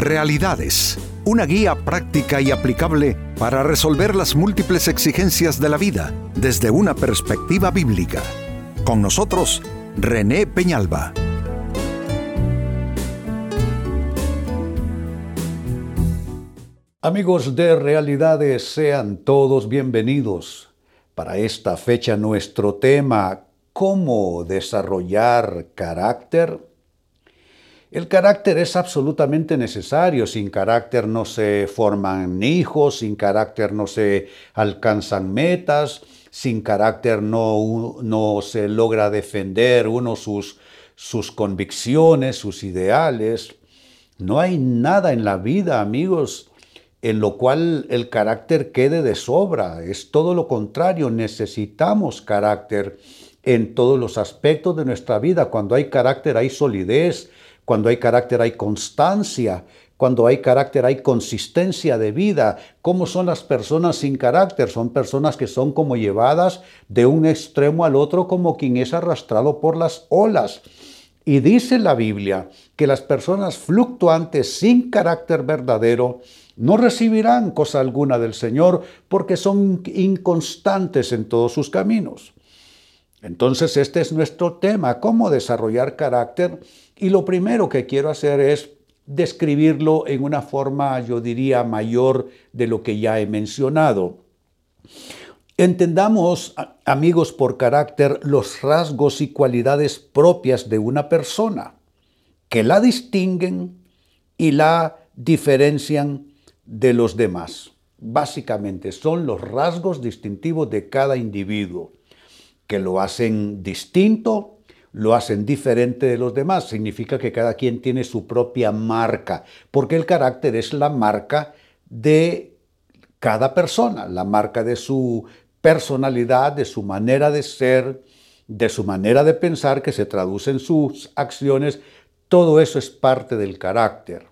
Realidades, una guía práctica y aplicable para resolver las múltiples exigencias de la vida desde una perspectiva bíblica. Con nosotros, René Peñalba. Amigos de Realidades, sean todos bienvenidos. Para esta fecha nuestro tema, ¿cómo desarrollar carácter? El carácter es absolutamente necesario. Sin carácter no se forman hijos, sin carácter no se alcanzan metas, sin carácter no, no se logra defender uno sus, sus convicciones, sus ideales. No hay nada en la vida, amigos, en lo cual el carácter quede de sobra. Es todo lo contrario, necesitamos carácter en todos los aspectos de nuestra vida. Cuando hay carácter hay solidez, cuando hay carácter hay constancia, cuando hay carácter hay consistencia de vida. ¿Cómo son las personas sin carácter? Son personas que son como llevadas de un extremo al otro como quien es arrastrado por las olas. Y dice la Biblia que las personas fluctuantes sin carácter verdadero no recibirán cosa alguna del Señor porque son inconstantes en todos sus caminos. Entonces este es nuestro tema, cómo desarrollar carácter y lo primero que quiero hacer es describirlo en una forma, yo diría, mayor de lo que ya he mencionado. Entendamos, amigos, por carácter los rasgos y cualidades propias de una persona que la distinguen y la diferencian de los demás. Básicamente son los rasgos distintivos de cada individuo que lo hacen distinto lo hacen diferente de los demás. Significa que cada quien tiene su propia marca, porque el carácter es la marca de cada persona, la marca de su personalidad, de su manera de ser, de su manera de pensar que se traduce en sus acciones. Todo eso es parte del carácter.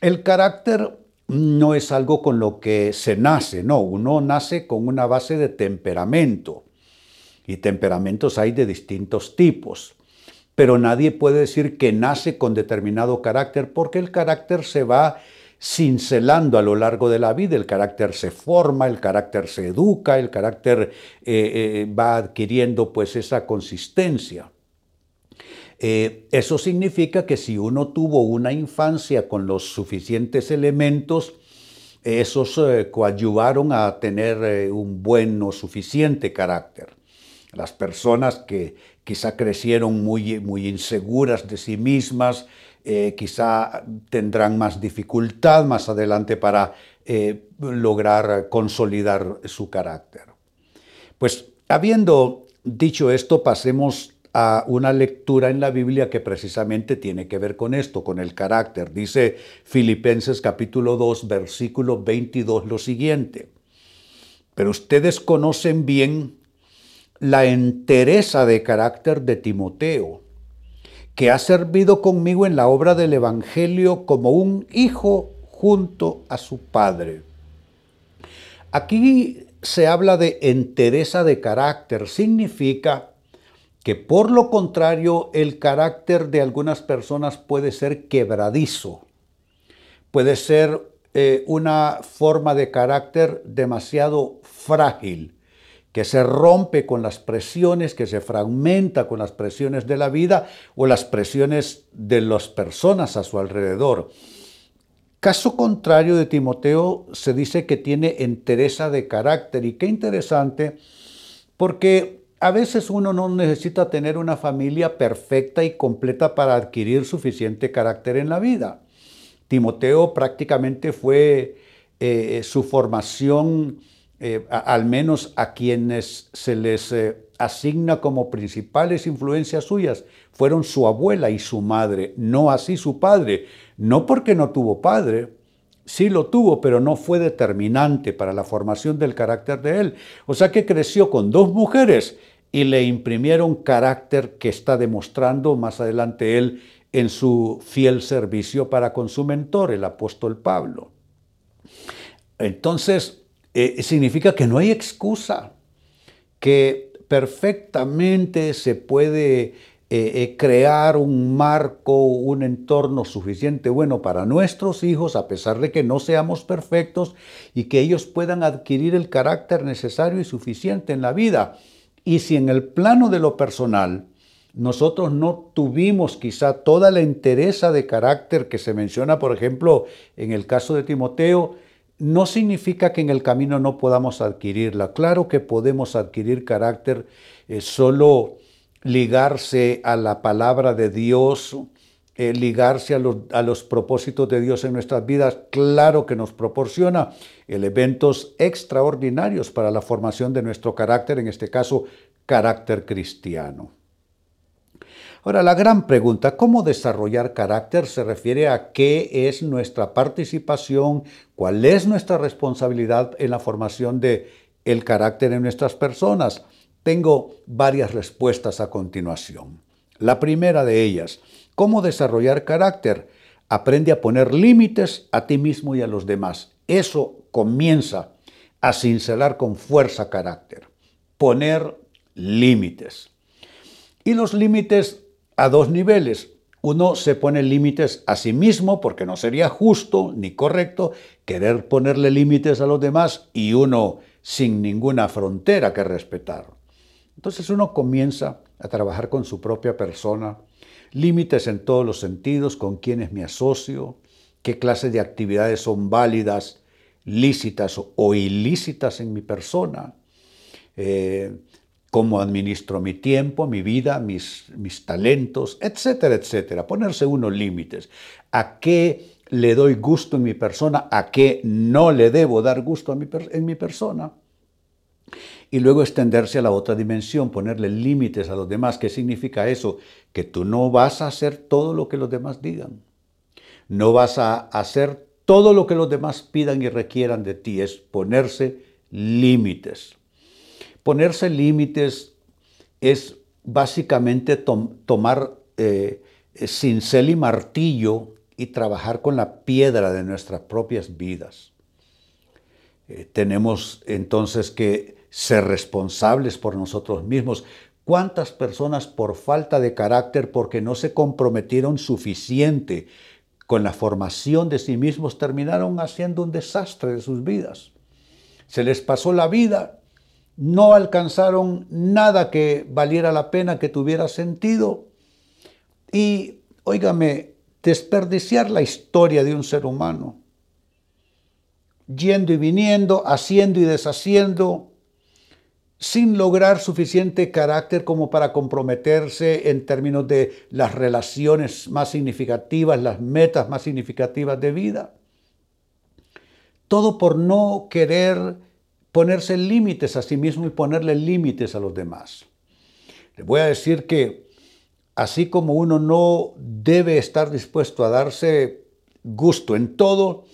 El carácter no es algo con lo que se nace, no, uno nace con una base de temperamento y temperamentos hay de distintos tipos. Pero nadie puede decir que nace con determinado carácter porque el carácter se va cincelando a lo largo de la vida, el carácter se forma, el carácter se educa, el carácter eh, eh, va adquiriendo pues esa consistencia. Eh, eso significa que si uno tuvo una infancia con los suficientes elementos, esos coadyuvaron a tener un buen o suficiente carácter. Las personas que quizá crecieron muy, muy inseguras de sí mismas, eh, quizá tendrán más dificultad más adelante para eh, lograr consolidar su carácter. Pues habiendo dicho esto, pasemos a una lectura en la Biblia que precisamente tiene que ver con esto, con el carácter. Dice Filipenses capítulo 2, versículo 22 lo siguiente. Pero ustedes conocen bien la entereza de carácter de Timoteo, que ha servido conmigo en la obra del Evangelio como un hijo junto a su padre. Aquí se habla de entereza de carácter, significa que por lo contrario el carácter de algunas personas puede ser quebradizo, puede ser eh, una forma de carácter demasiado frágil, que se rompe con las presiones, que se fragmenta con las presiones de la vida o las presiones de las personas a su alrededor. Caso contrario de Timoteo, se dice que tiene entereza de carácter y qué interesante, porque a veces uno no necesita tener una familia perfecta y completa para adquirir suficiente carácter en la vida. Timoteo prácticamente fue eh, su formación eh, al menos a quienes se les eh, asigna como principales influencias suyas, fueron su abuela y su madre, no así su padre, no porque no tuvo padre, sí lo tuvo, pero no fue determinante para la formación del carácter de él. O sea que creció con dos mujeres y le imprimieron carácter que está demostrando más adelante él en su fiel servicio para con su mentor, el apóstol Pablo. Entonces, eh, significa que no hay excusa, que perfectamente se puede eh, eh, crear un marco, un entorno suficiente bueno para nuestros hijos, a pesar de que no seamos perfectos, y que ellos puedan adquirir el carácter necesario y suficiente en la vida. Y si en el plano de lo personal nosotros no tuvimos quizá toda la entereza de carácter que se menciona, por ejemplo, en el caso de Timoteo, no significa que en el camino no podamos adquirirla. Claro que podemos adquirir carácter eh, solo ligarse a la palabra de Dios, eh, ligarse a los, a los, propósitos de Dios en nuestras vidas, claro que nos proporciona elementos extraordinarios para la formación de nuestro carácter, en este caso, carácter cristiano. Ahora, la gran pregunta, ¿cómo desarrollar carácter? Se refiere a qué es nuestra participación, cuál es nuestra responsabilidad en la formación de el carácter en nuestras personas. Tengo varias respuestas a continuación. La primera de ellas, ¿cómo desarrollar carácter? Aprende a poner límites a ti mismo y a los demás. Eso comienza a cincelar con fuerza carácter. Poner límites. Y los límites a dos niveles. Uno se pone límites a sí mismo porque no sería justo ni correcto querer ponerle límites a los demás y uno sin ninguna frontera que respetar. Entonces uno comienza a trabajar con su propia persona, límites en todos los sentidos, con quienes me asocio, qué clase de actividades son válidas, lícitas o ilícitas en mi persona, eh, cómo administro mi tiempo, mi vida, mis, mis talentos, etcétera, etcétera. Ponerse unos límites. ¿A qué le doy gusto en mi persona? ¿A qué no le debo dar gusto en mi persona? y luego extenderse a la otra dimensión, ponerle límites a los demás. ¿Qué significa eso? Que tú no vas a hacer todo lo que los demás digan. No vas a hacer todo lo que los demás pidan y requieran de ti. Es ponerse límites. Ponerse límites es básicamente tomar eh, cincel y martillo y trabajar con la piedra de nuestras propias vidas. Eh, tenemos entonces que ser responsables por nosotros mismos. ¿Cuántas personas por falta de carácter, porque no se comprometieron suficiente con la formación de sí mismos, terminaron haciendo un desastre de sus vidas? Se les pasó la vida, no alcanzaron nada que valiera la pena, que tuviera sentido. Y, óigame, desperdiciar la historia de un ser humano, yendo y viniendo, haciendo y deshaciendo, sin lograr suficiente carácter como para comprometerse en términos de las relaciones más significativas, las metas más significativas de vida. Todo por no querer ponerse límites a sí mismo y ponerle límites a los demás. Le voy a decir que así como uno no debe estar dispuesto a darse gusto en todo,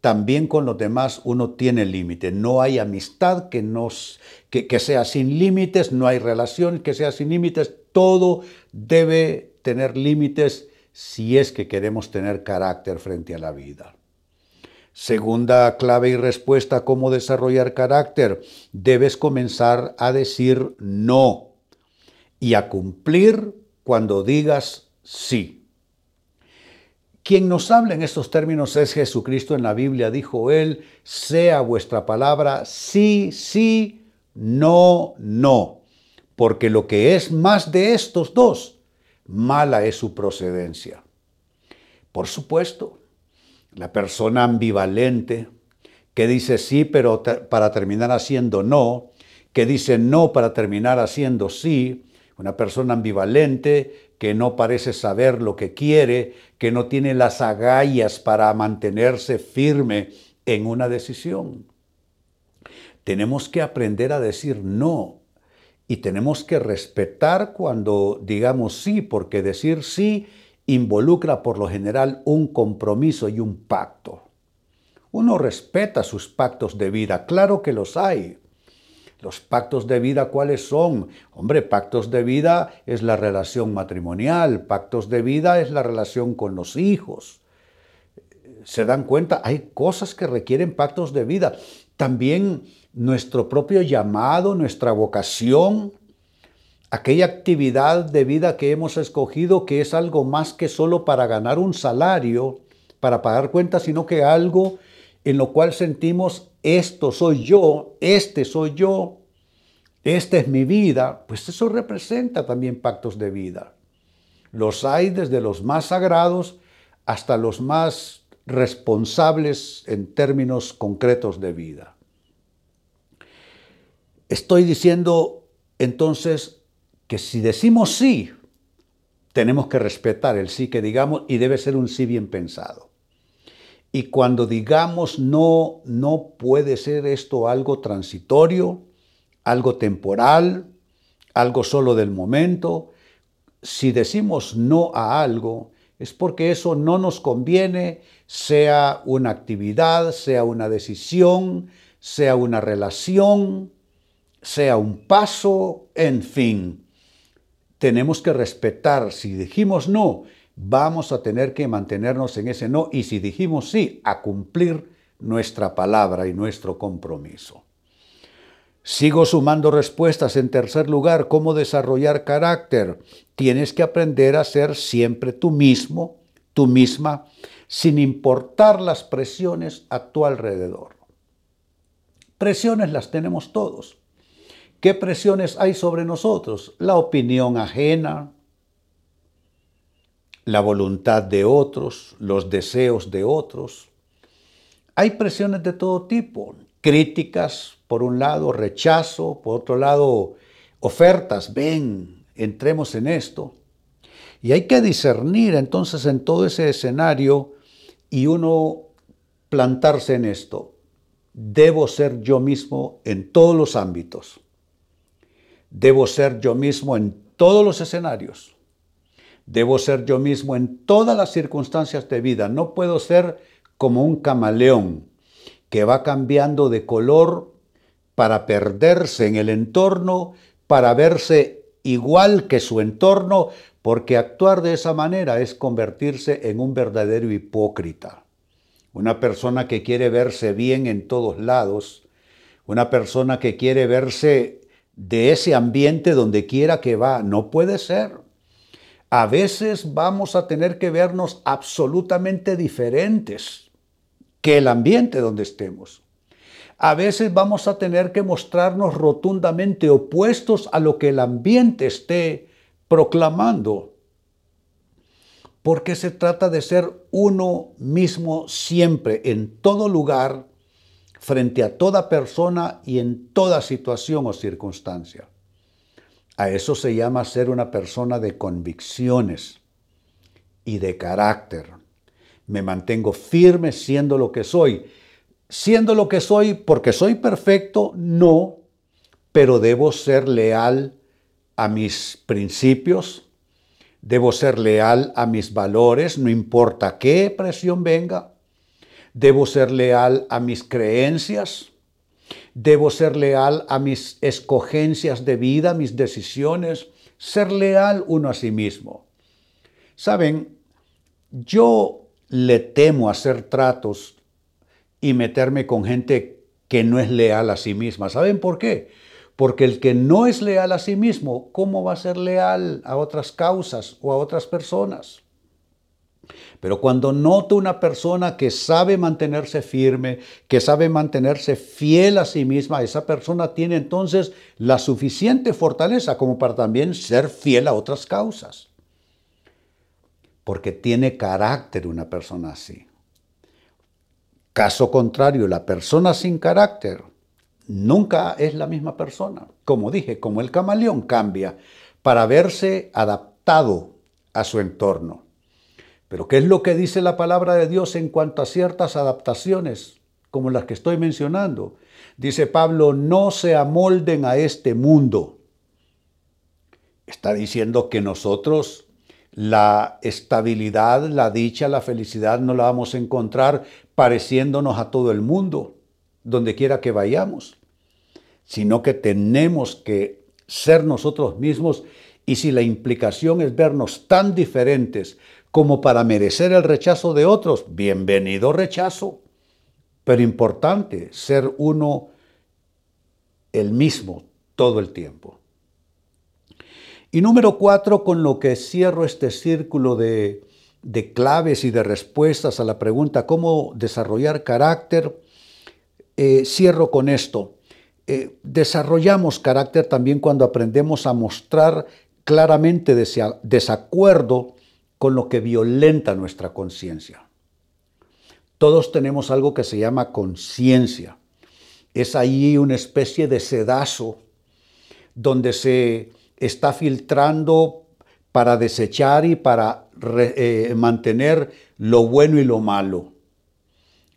también con los demás uno tiene límite. No hay amistad que, nos, que sea sin límites, no hay relación que sea sin límites. Todo debe tener límites si es que queremos tener carácter frente a la vida. Segunda clave y respuesta cómo desarrollar carácter. Debes comenzar a decir no y a cumplir cuando digas sí. Quien nos habla en estos términos es Jesucristo en la Biblia. Dijo él, sea vuestra palabra sí, sí, no, no. Porque lo que es más de estos dos, mala es su procedencia. Por supuesto, la persona ambivalente que dice sí, pero para terminar haciendo no, que dice no para terminar haciendo sí, una persona ambivalente que no parece saber lo que quiere, que no tiene las agallas para mantenerse firme en una decisión. Tenemos que aprender a decir no y tenemos que respetar cuando digamos sí, porque decir sí involucra por lo general un compromiso y un pacto. Uno respeta sus pactos de vida, claro que los hay, los pactos de vida, ¿cuáles son? Hombre, pactos de vida es la relación matrimonial, pactos de vida es la relación con los hijos. ¿Se dan cuenta? Hay cosas que requieren pactos de vida. También nuestro propio llamado, nuestra vocación. Aquella actividad de vida que hemos escogido que es algo más que solo para ganar un salario, para pagar cuentas, sino que algo en lo cual sentimos, esto soy yo, este soy yo, esta es mi vida, pues eso representa también pactos de vida. Los hay desde los más sagrados hasta los más responsables en términos concretos de vida. Estoy diciendo entonces que si decimos sí, tenemos que respetar el sí que digamos y debe ser un sí bien pensado. Y cuando digamos no, no puede ser esto algo transitorio, algo temporal, algo solo del momento. Si decimos no a algo, es porque eso no nos conviene, sea una actividad, sea una decisión, sea una relación, sea un paso, en fin. Tenemos que respetar, si dijimos no, vamos a tener que mantenernos en ese no y si dijimos sí, a cumplir nuestra palabra y nuestro compromiso. Sigo sumando respuestas. En tercer lugar, ¿cómo desarrollar carácter? Tienes que aprender a ser siempre tú mismo, tú misma, sin importar las presiones a tu alrededor. Presiones las tenemos todos. ¿Qué presiones hay sobre nosotros? La opinión ajena, la voluntad de otros, los deseos de otros. Hay presiones de todo tipo, críticas, por un lado, rechazo, por otro lado, ofertas, ven, entremos en esto. Y hay que discernir entonces en todo ese escenario y uno plantarse en esto. Debo ser yo mismo en todos los ámbitos. Debo ser yo mismo en todos los escenarios. Debo ser yo mismo en todas las circunstancias de vida. No puedo ser como un camaleón que va cambiando de color para perderse en el entorno, para verse igual que su entorno, porque actuar de esa manera es convertirse en un verdadero hipócrita. Una persona que quiere verse bien en todos lados, una persona que quiere verse de ese ambiente donde quiera que va, no puede ser. A veces vamos a tener que vernos absolutamente diferentes que el ambiente donde estemos. A veces vamos a tener que mostrarnos rotundamente opuestos a lo que el ambiente esté proclamando. Porque se trata de ser uno mismo siempre, en todo lugar, frente a toda persona y en toda situación o circunstancia. A eso se llama ser una persona de convicciones y de carácter. Me mantengo firme siendo lo que soy. Siendo lo que soy porque soy perfecto, no, pero debo ser leal a mis principios, debo ser leal a mis valores, no importa qué presión venga, debo ser leal a mis creencias, Debo ser leal a mis escogencias de vida, mis decisiones, ser leal uno a sí mismo. Saben, yo le temo hacer tratos y meterme con gente que no es leal a sí misma. ¿Saben por qué? Porque el que no es leal a sí mismo, ¿cómo va a ser leal a otras causas o a otras personas? Pero cuando noto una persona que sabe mantenerse firme, que sabe mantenerse fiel a sí misma, esa persona tiene entonces la suficiente fortaleza como para también ser fiel a otras causas. Porque tiene carácter una persona así. Caso contrario, la persona sin carácter nunca es la misma persona. Como dije, como el camaleón cambia para verse adaptado a su entorno. Pero ¿qué es lo que dice la palabra de Dios en cuanto a ciertas adaptaciones como las que estoy mencionando? Dice Pablo, no se amolden a este mundo. Está diciendo que nosotros la estabilidad, la dicha, la felicidad no la vamos a encontrar pareciéndonos a todo el mundo, donde quiera que vayamos, sino que tenemos que ser nosotros mismos y si la implicación es vernos tan diferentes, como para merecer el rechazo de otros. Bienvenido rechazo. Pero importante ser uno el mismo todo el tiempo. Y número cuatro, con lo que cierro este círculo de, claves y de respuestas a la pregunta cómo desarrollar carácter, eh, cierro con esto. Eh, desarrollamos carácter también cuando aprendemos a mostrar claramente desacuerdo con lo que violenta nuestra conciencia. Todos tenemos algo que se llama conciencia. Es ahí una especie de sedazo donde se está filtrando para desechar y para eh, mantener lo bueno y lo malo.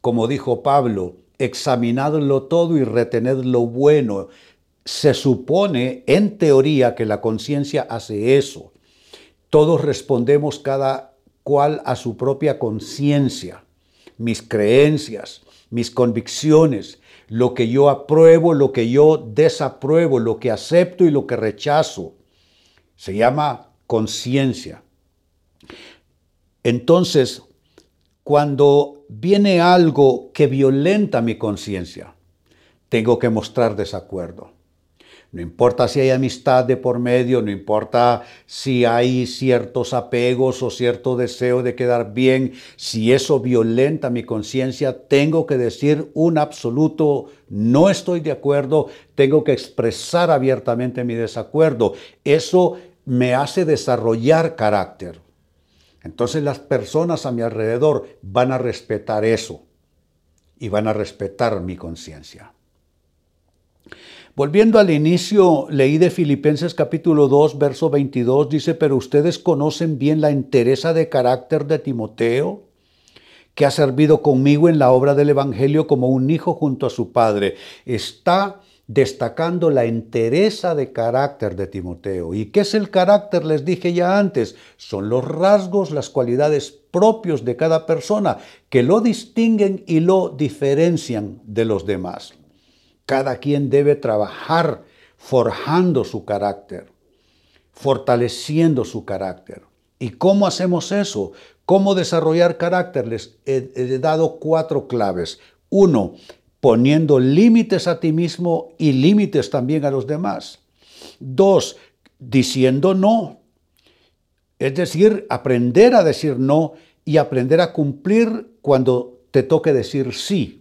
Como dijo Pablo, examinadlo todo y retened lo bueno. Se supone, en teoría, que la conciencia hace eso. Todos respondemos cada cual a su propia conciencia, mis creencias, mis convicciones, lo que yo apruebo, lo que yo desapruebo, lo que acepto y lo que rechazo. Se llama conciencia. Entonces, cuando viene algo que violenta mi conciencia, tengo que mostrar desacuerdo. No importa si hay amistad de por medio, no importa si hay ciertos apegos o cierto deseo de quedar bien, si eso violenta mi conciencia, tengo que decir un absoluto no estoy de acuerdo, tengo que expresar abiertamente mi desacuerdo. Eso me hace desarrollar carácter. Entonces las personas a mi alrededor van a respetar eso y van a respetar mi conciencia. Volviendo al inicio, leí de Filipenses capítulo 2, verso 22, dice, pero ustedes conocen bien la entereza de carácter de Timoteo, que ha servido conmigo en la obra del Evangelio como un hijo junto a su padre. Está destacando la entereza de carácter de Timoteo. ¿Y qué es el carácter? Les dije ya antes, son los rasgos, las cualidades propios de cada persona que lo distinguen y lo diferencian de los demás. Cada quien debe trabajar forjando su carácter, fortaleciendo su carácter. ¿Y cómo hacemos eso? ¿Cómo desarrollar carácter? Les he, dado cuatro claves. Uno, poniendo límites a ti mismo y límites también a los demás. Dos, diciendo no. Es decir, aprender a decir no y aprender a cumplir cuando te toque decir sí.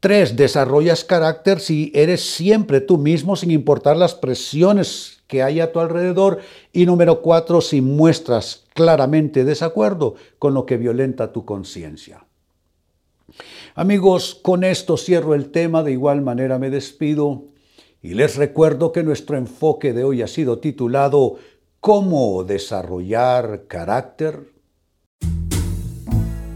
Tres, desarrollas carácter si eres siempre tú mismo sin importar las presiones que hay a tu alrededor. Y número cuatro, si muestras claramente desacuerdo con lo que violenta tu conciencia. Amigos, con esto cierro el tema, de igual manera me despido y les recuerdo que nuestro enfoque de hoy ha sido titulado ¿Cómo desarrollar carácter?